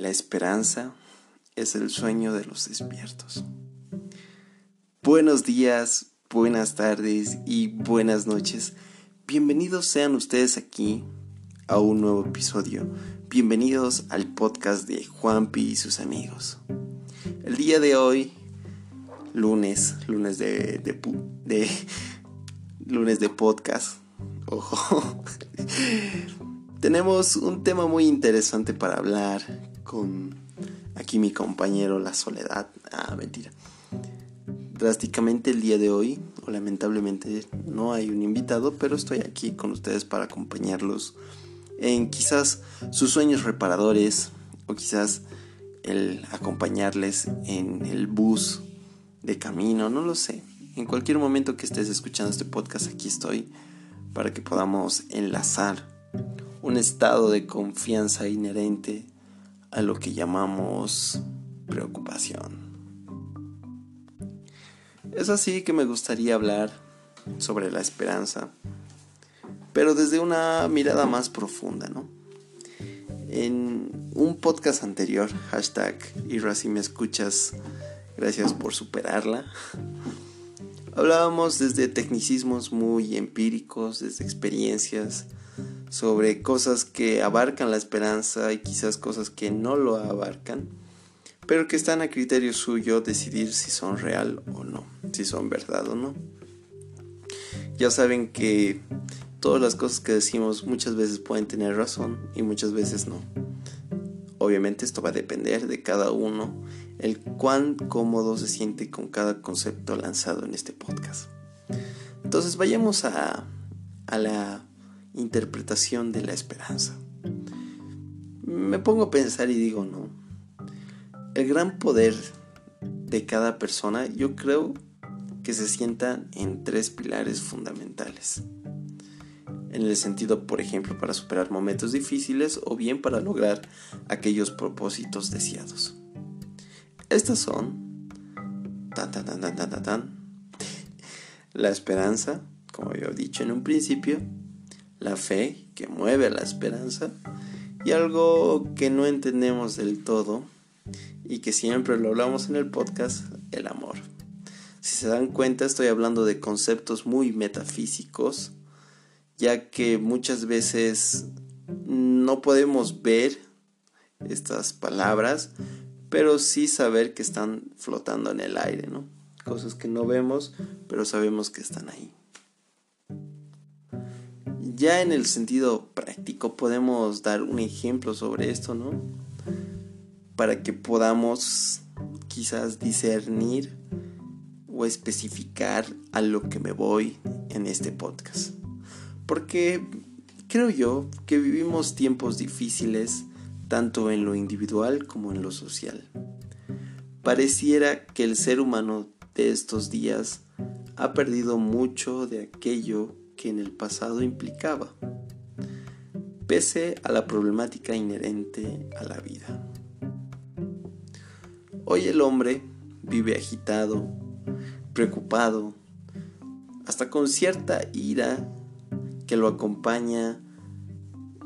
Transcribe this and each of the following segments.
La esperanza es el sueño de los despiertos. Buenos días, buenas tardes y buenas noches. Bienvenidos sean ustedes aquí a un nuevo episodio. Bienvenidos al podcast de Juanpi y sus amigos. El día de hoy, lunes, lunes de, de, lunes de podcast. Ojo. Tenemos un tema muy interesante para hablar con aquí mi compañero La Soledad. Ah, mentira. Drásticamente el día de hoy, o lamentablemente no hay un invitado, pero estoy aquí con ustedes para acompañarlos en quizás sus sueños reparadores o quizás el acompañarles en el bus de camino, no lo sé. En cualquier momento que estés escuchando este podcast, aquí estoy para que podamos enlazar un estado de confianza inherente a lo que llamamos preocupación. Es así que me gustaría hablar sobre la esperanza pero desde una mirada más profunda, ¿no? En un podcast anterior, hashtag Ira si me escuchas, gracias por superarla, hablábamos desde tecnicismos muy empíricos, desde experiencias, sobre cosas que abarcan la esperanza y quizás cosas que no lo abarcan, pero que están a criterio suyo decidir si son real o no, si son verdad o no. Ya saben que todas las cosas que decimos muchas veces pueden tener razón y muchas veces no. Obviamente esto va a depender de cada uno, el cuán cómodo se siente con cada concepto lanzado en este podcast. Entonces vayamos a, a la interpretación de la esperanza. Me pongo a pensar y digo, no. El gran poder de cada persona yo creo que se sienta en tres pilares fundamentales en el sentido, por ejemplo, para superar momentos difíciles o bien para lograr aquellos propósitos deseados. Estas son tan, tan, tan, tan, tan, tan, la esperanza, como he dicho en un principio, la fe que mueve a la esperanza y algo que no entendemos del todo y que siempre lo hablamos en el podcast, el amor. Si se dan cuenta, estoy hablando de conceptos muy metafísicos ya que muchas veces no podemos ver estas palabras, pero sí saber que están flotando en el aire, ¿no? Cosas que no vemos, pero sabemos que están ahí. Ya en el sentido práctico podemos dar un ejemplo sobre esto, ¿no? Para que podamos quizás discernir o especificar a lo que me voy en este podcast. Porque creo yo que vivimos tiempos difíciles tanto en lo individual como en lo social. Pareciera que el ser humano de estos días ha perdido mucho de aquello que en el pasado implicaba, pese a la problemática inherente a la vida. Hoy el hombre vive agitado, preocupado, hasta con cierta ira que lo acompaña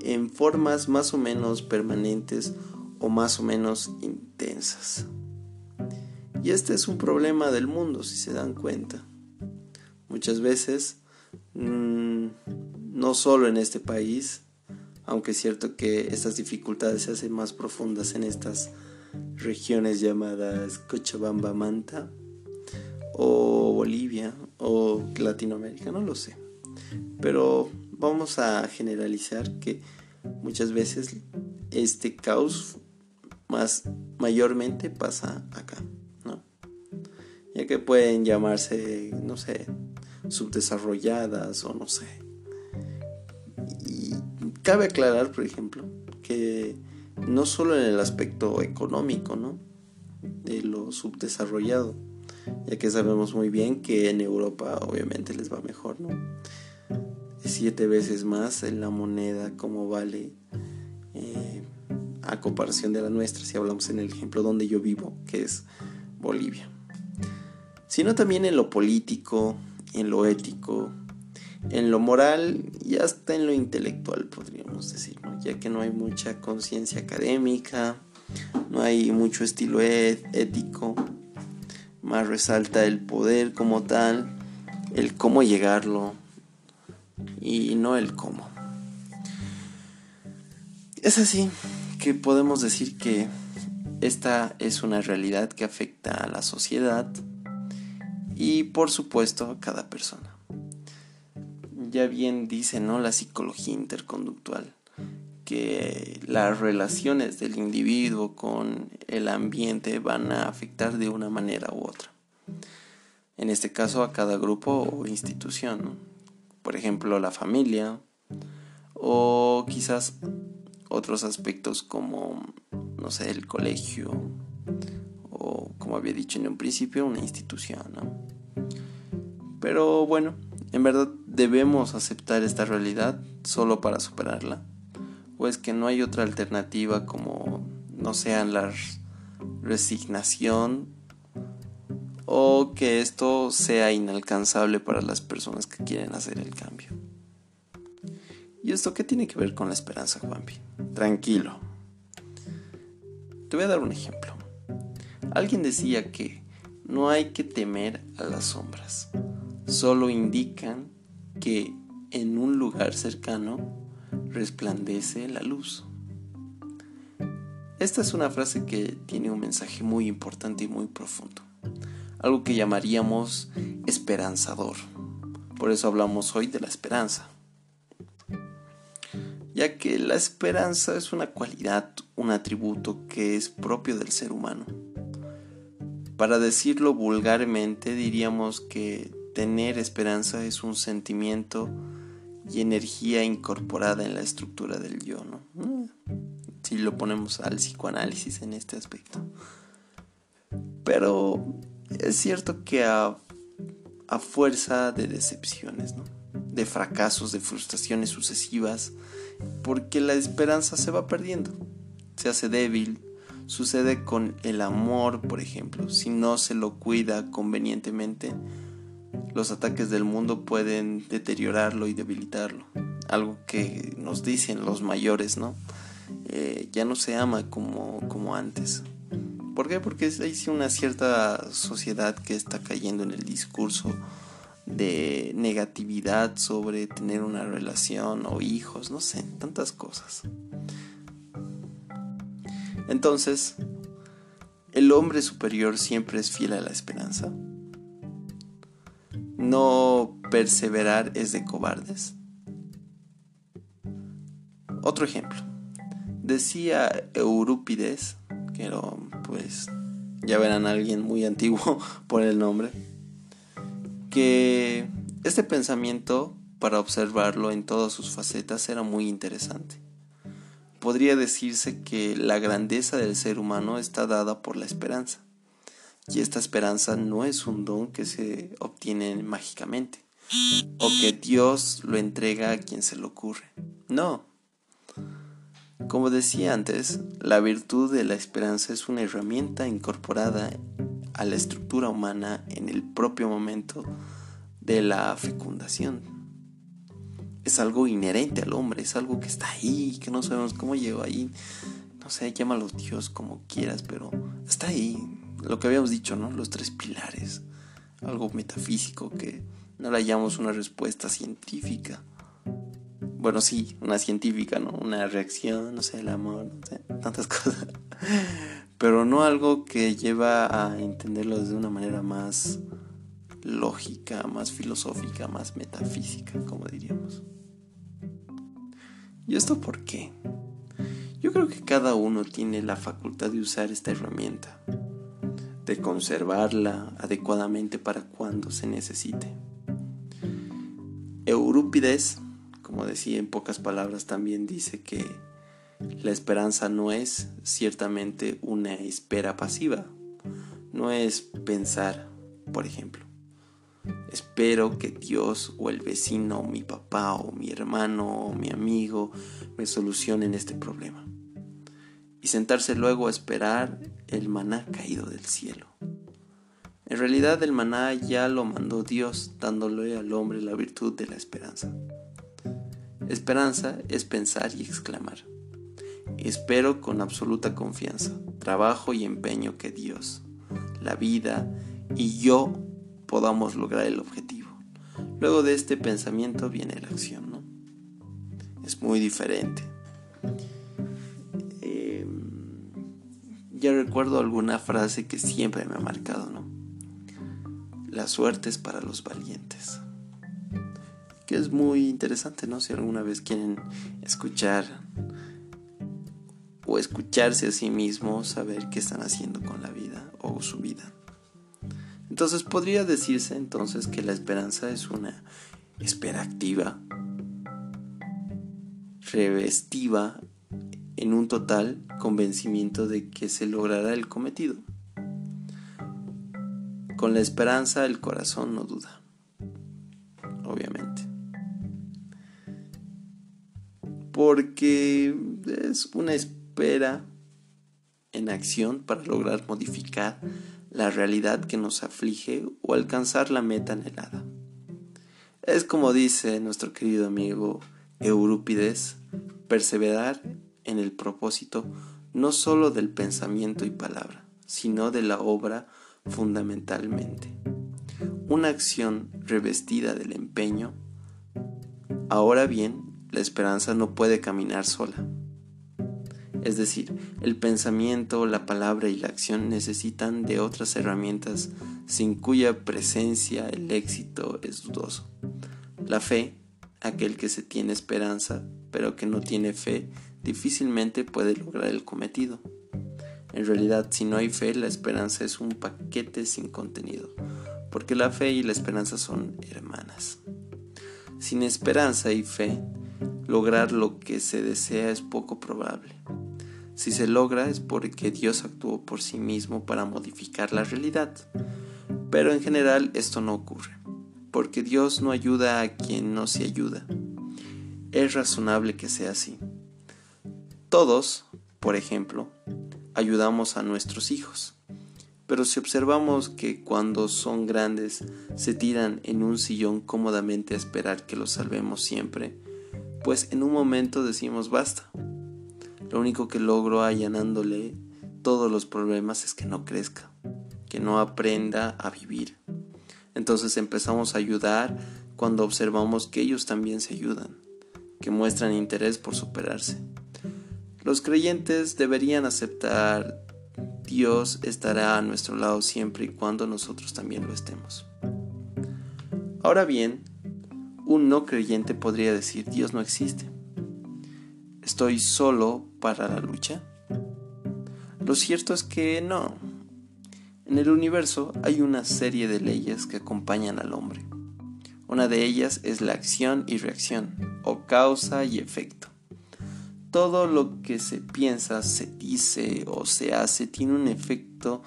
en formas más o menos permanentes o más o menos intensas. Y este es un problema del mundo, si se dan cuenta. Muchas veces, mm, no solo en este país, aunque es cierto que estas dificultades se hacen más profundas en estas regiones llamadas Cochabamba, Manta, o Bolivia, o Latinoamérica, no lo sé. Pero vamos a generalizar que muchas veces este caos más mayormente pasa acá, ¿no? Ya que pueden llamarse, no sé, subdesarrolladas o no sé. Y cabe aclarar, por ejemplo, que no solo en el aspecto económico, ¿no? De lo subdesarrollado, ya que sabemos muy bien que en Europa obviamente les va mejor, ¿no? siete veces más en la moneda como vale eh, a comparación de la nuestra, si hablamos en el ejemplo donde yo vivo, que es Bolivia. Sino también en lo político, en lo ético, en lo moral y hasta en lo intelectual, podríamos decir, ya que no hay mucha conciencia académica, no hay mucho estilo ético, más resalta el poder como tal, el cómo llegarlo y no el cómo. Es así que podemos decir que esta es una realidad que afecta a la sociedad y por supuesto cada persona. Ya bien dice, ¿no? La psicología interconductual que las relaciones del individuo con el ambiente van a afectar de una manera u otra. En este caso a cada grupo o institución. Por ejemplo, la familia o quizás otros aspectos como, no sé, el colegio o, como había dicho en un principio, una institución. Pero bueno, en verdad debemos aceptar esta realidad solo para superarla pues que no hay otra alternativa como no sean la resignación o que esto sea inalcanzable para las personas que quieren hacer el cambio. ¿Y esto qué tiene que ver con la esperanza, Juanpi? Tranquilo. Te voy a dar un ejemplo. Alguien decía que no hay que temer a las sombras, solo indican que en un lugar cercano resplandece la luz. Esta es una frase que tiene un mensaje muy importante y muy profundo, algo que llamaríamos esperanzador. Por eso hablamos hoy de la esperanza, ya que la esperanza es una cualidad, un atributo que es propio del ser humano. Para decirlo vulgarmente diríamos que tener esperanza es un sentimiento y energía incorporada en la estructura del yo, ¿no? Mm. Si lo ponemos al psicoanálisis en este aspecto. Pero es cierto que a, fuerza de decepciones. De fracasos, de frustraciones sucesivas, porque la esperanza se va perdiendo, se hace débil, sucede con el amor, por ejemplo, si no se lo cuida convenientemente, los ataques del mundo pueden deteriorarlo y debilitarlo. Algo que nos dicen los mayores, ¿no? Eh, ya no se ama como, como antes. ¿Por qué? Porque hay una cierta sociedad que está cayendo en el discurso de negatividad sobre tener una relación o hijos, no sé, tantas cosas. Entonces, el hombre superior siempre es fiel a la esperanza. No perseverar es de cobardes. Otro ejemplo. Decía Eurípides, que era, pues, ya verán alguien muy antiguo por el nombre, que este pensamiento, para observarlo en todas sus facetas, era muy interesante. Podría decirse que la grandeza del ser humano está dada por la esperanza. Y esta esperanza no es un don que se obtiene mágicamente o que Dios lo entrega a quien se le ocurre. No. Como decía antes, la virtud de la esperanza es una herramienta incorporada a la estructura humana en el propio momento de la fecundación. Es algo inherente al hombre, es algo que está ahí, que no sabemos cómo llegó ahí. No sé, llámalo Dios como quieras, pero está ahí, lo que habíamos dicho, ¿no? Los tres pilares, algo metafísico que no le hallamos una respuesta científica. Bueno, sí, una científica, ¿no? Una reacción, no sé, el amor, no sé, tantas cosas. Pero no algo que lleva a entenderlo de una manera más lógica, más filosófica, más metafísica, como diríamos. ¿Y esto por qué? Yo creo que cada uno tiene la facultad de usar esta herramienta de conservarla adecuadamente para cuando se necesite. Eurípides, como decía en pocas palabras, también dice que la esperanza no es ciertamente una espera pasiva, no es pensar, por ejemplo, espero que Dios o el vecino o mi papá o mi hermano o mi amigo me solucionen este problema y sentarse luego a esperar el maná caído del cielo. En realidad el maná ya lo mandó Dios dándole al hombre la virtud de la esperanza. Esperanza es pensar y exclamar. Espero con absoluta confianza, trabajo y empeño que Dios, la vida y yo podamos lograr el objetivo. Luego de este pensamiento viene la acción, ¿no? Es muy diferente. Recuerdo alguna frase que siempre me ha marcado, ¿no? La suerte es para los valientes. Que es muy interesante, ¿no? Si alguna vez quieren escuchar o escucharse a sí mismos, saber qué están haciendo con la vida o su vida. Entonces podría decirse entonces que la esperanza es una espera activa, revestiva en un total convencimiento de que se logrará el cometido. Con la esperanza el corazón no duda, obviamente. Porque es una espera en acción para lograr modificar la realidad que nos aflige o alcanzar la meta anhelada. Es como dice nuestro querido amigo Eurípides, perseverar en el propósito no sólo del pensamiento y palabra, sino de la obra fundamentalmente. Una acción revestida del empeño. Ahora bien, la esperanza no puede caminar sola es decir, el pensamiento, la palabra y la acción necesitan de otras herramientas sin cuya presencia el éxito es dudoso. La fe, aquel que se tiene esperanza, pero que no tiene fe, difícilmente puede lograr el cometido. En realidad, si no hay fe, la esperanza es un paquete sin contenido, porque la fe y la esperanza son hermanas. Sin esperanza y fe, lograr lo que se desea es poco probable. Si se logra es porque Dios actuó por sí mismo para modificar la realidad. Pero en general esto no ocurre, porque Dios no ayuda a quien no se ayuda. Es razonable que sea así. Todos, por ejemplo, ayudamos a nuestros hijos. Pero si observamos que cuando son grandes se tiran en un sillón cómodamente a esperar que los salvemos siempre, pues en un momento decimos basta, lo único que logro allanándole todos los problemas es que no crezca, que no aprenda a vivir. Entonces empezamos a ayudar cuando observamos que ellos también se ayudan, que muestran interés por superarse. Los creyentes deberían aceptar Dios estará a nuestro lado siempre y cuando nosotros también lo estemos. Ahora bien, un no creyente podría decir Dios no existe. ¿Estoy solo para la lucha? Lo cierto es que no. En el universo hay una serie de leyes que acompañan al hombre. Una de ellas es la acción y reacción, o causa y efecto. Todo lo que se piensa, se dice o se hace tiene un efecto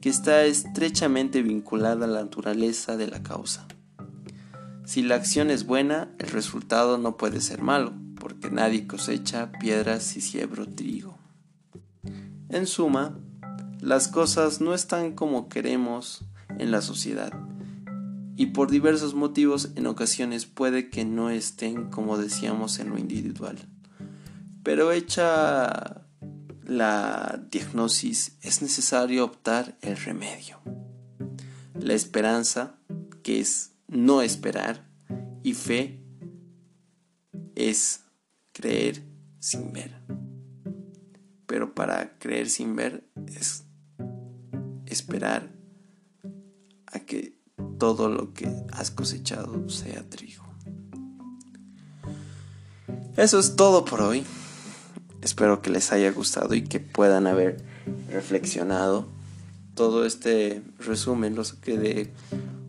que está estrechamente vinculado a la naturaleza de la causa. Si la acción es buena, el resultado no puede ser malo porque nadie cosecha piedras y siembra trigo. En suma, las cosas no están como queremos en la sociedad y por diversos motivos en ocasiones puede que no estén como decíamos en lo individual. Pero hecha la diagnosis es necesario optar el remedio. La esperanza, que es no esperar, y fe es creer sin ver. Pero para creer sin ver es esperar a que todo lo que has cosechado sea trigo. Eso es todo por hoy. Espero que les haya gustado y que puedan haber reflexionado. Todo este resumen lo saqué de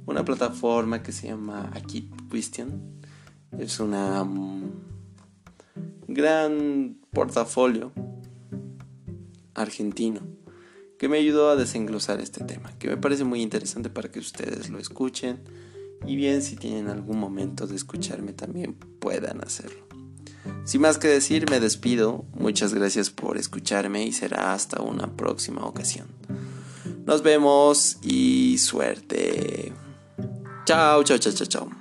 una plataforma que se llama Aquí Question. Es una gran portafolio argentino que me ayudó a desenglosar este tema, que me parece muy interesante para que ustedes lo escuchen y bien si tienen algún momento de escucharme también puedan hacerlo. Sin más que decir, me despido, muchas gracias por escucharme y será hasta una próxima ocasión. Nos vemos y suerte. Chao, chao, chao, chao, chao.